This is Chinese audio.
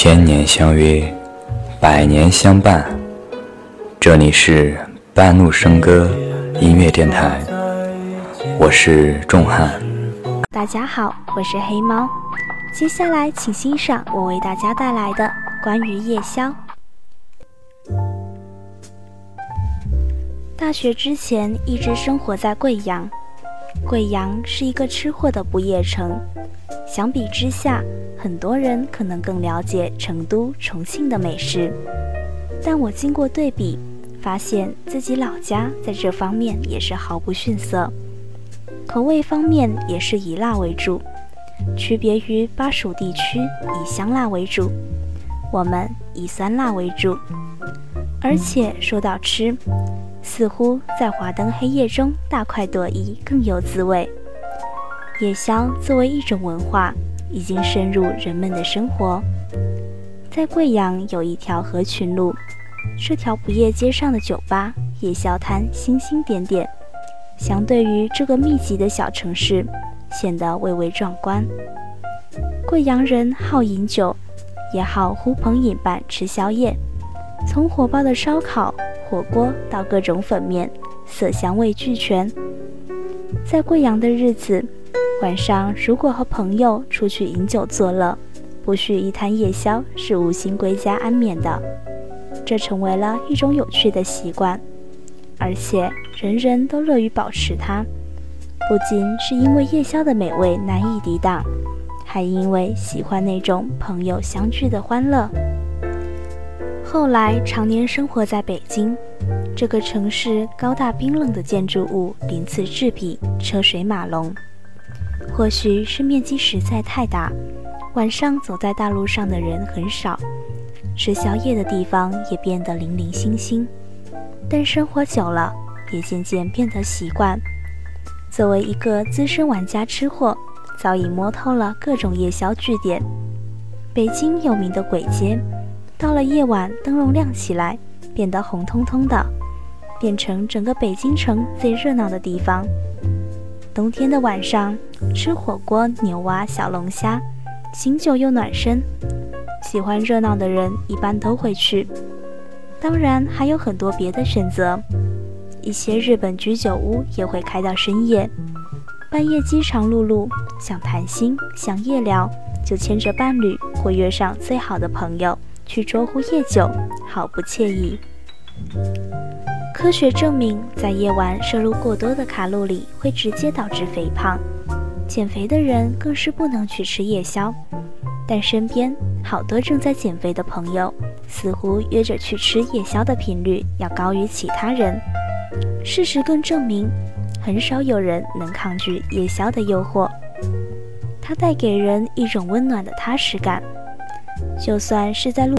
千年相约，百年相伴。这里是半路笙歌音乐电台，我是仲汉。大家好，我是黑猫。接下来，请欣赏我为大家带来的关于夜宵。大学之前一直生活在贵阳，贵阳是一个吃货的不夜城。相比之下，很多人可能更了解成都、重庆的美食，但我经过对比，发现自己老家在这方面也是毫不逊色。口味方面也是以辣为主，区别于巴蜀地区以香辣为主，我们以酸辣为主。而且说到吃，似乎在华灯黑夜中大快朵颐更有滋味。夜宵作为一种文化，已经深入人们的生活。在贵阳有一条合群路，这条不夜街上的酒吧、夜宵摊星星点点，相对于这个密集的小城市，显得蔚为壮观。贵阳人好饮酒，也好呼朋引伴吃宵夜，从火爆的烧烤、火锅到各种粉面，色香味俱全。在贵阳的日子。晚上如果和朋友出去饮酒作乐，不续一摊夜宵是无心归家安眠的。这成为了一种有趣的习惯，而且人人都乐于保持它。不仅是因为夜宵的美味难以抵挡，还因为喜欢那种朋友相聚的欢乐。后来常年生活在北京，这个城市高大冰冷的建筑物鳞次栉比，车水马龙。或许是面积实在太大，晚上走在大路上的人很少，吃宵夜的地方也变得零零星星。但生活久了，也渐渐变得习惯。作为一个资深玩家吃货，早已摸透了各种夜宵据点。北京有名的簋街，到了夜晚灯笼亮起来，变得红彤彤的，变成整个北京城最热闹的地方。冬天的晚上，吃火锅、牛蛙、小龙虾，醒酒又暖身。喜欢热闹的人一般都会去。当然还有很多别的选择，一些日本居酒屋也会开到深夜。半夜饥肠辘辘，想谈心，想夜聊，就牵着伴侣或约上最好的朋友去捉壶夜酒，好不惬意。科学证明，在夜晚摄入过多的卡路里会直接导致肥胖，减肥的人更是不能去吃夜宵。但身边好多正在减肥的朋友，似乎约着去吃夜宵的频率要高于其他人。事实更证明，很少有人能抗拒夜宵的诱惑，它带给人一种温暖的踏实感，就算是在路。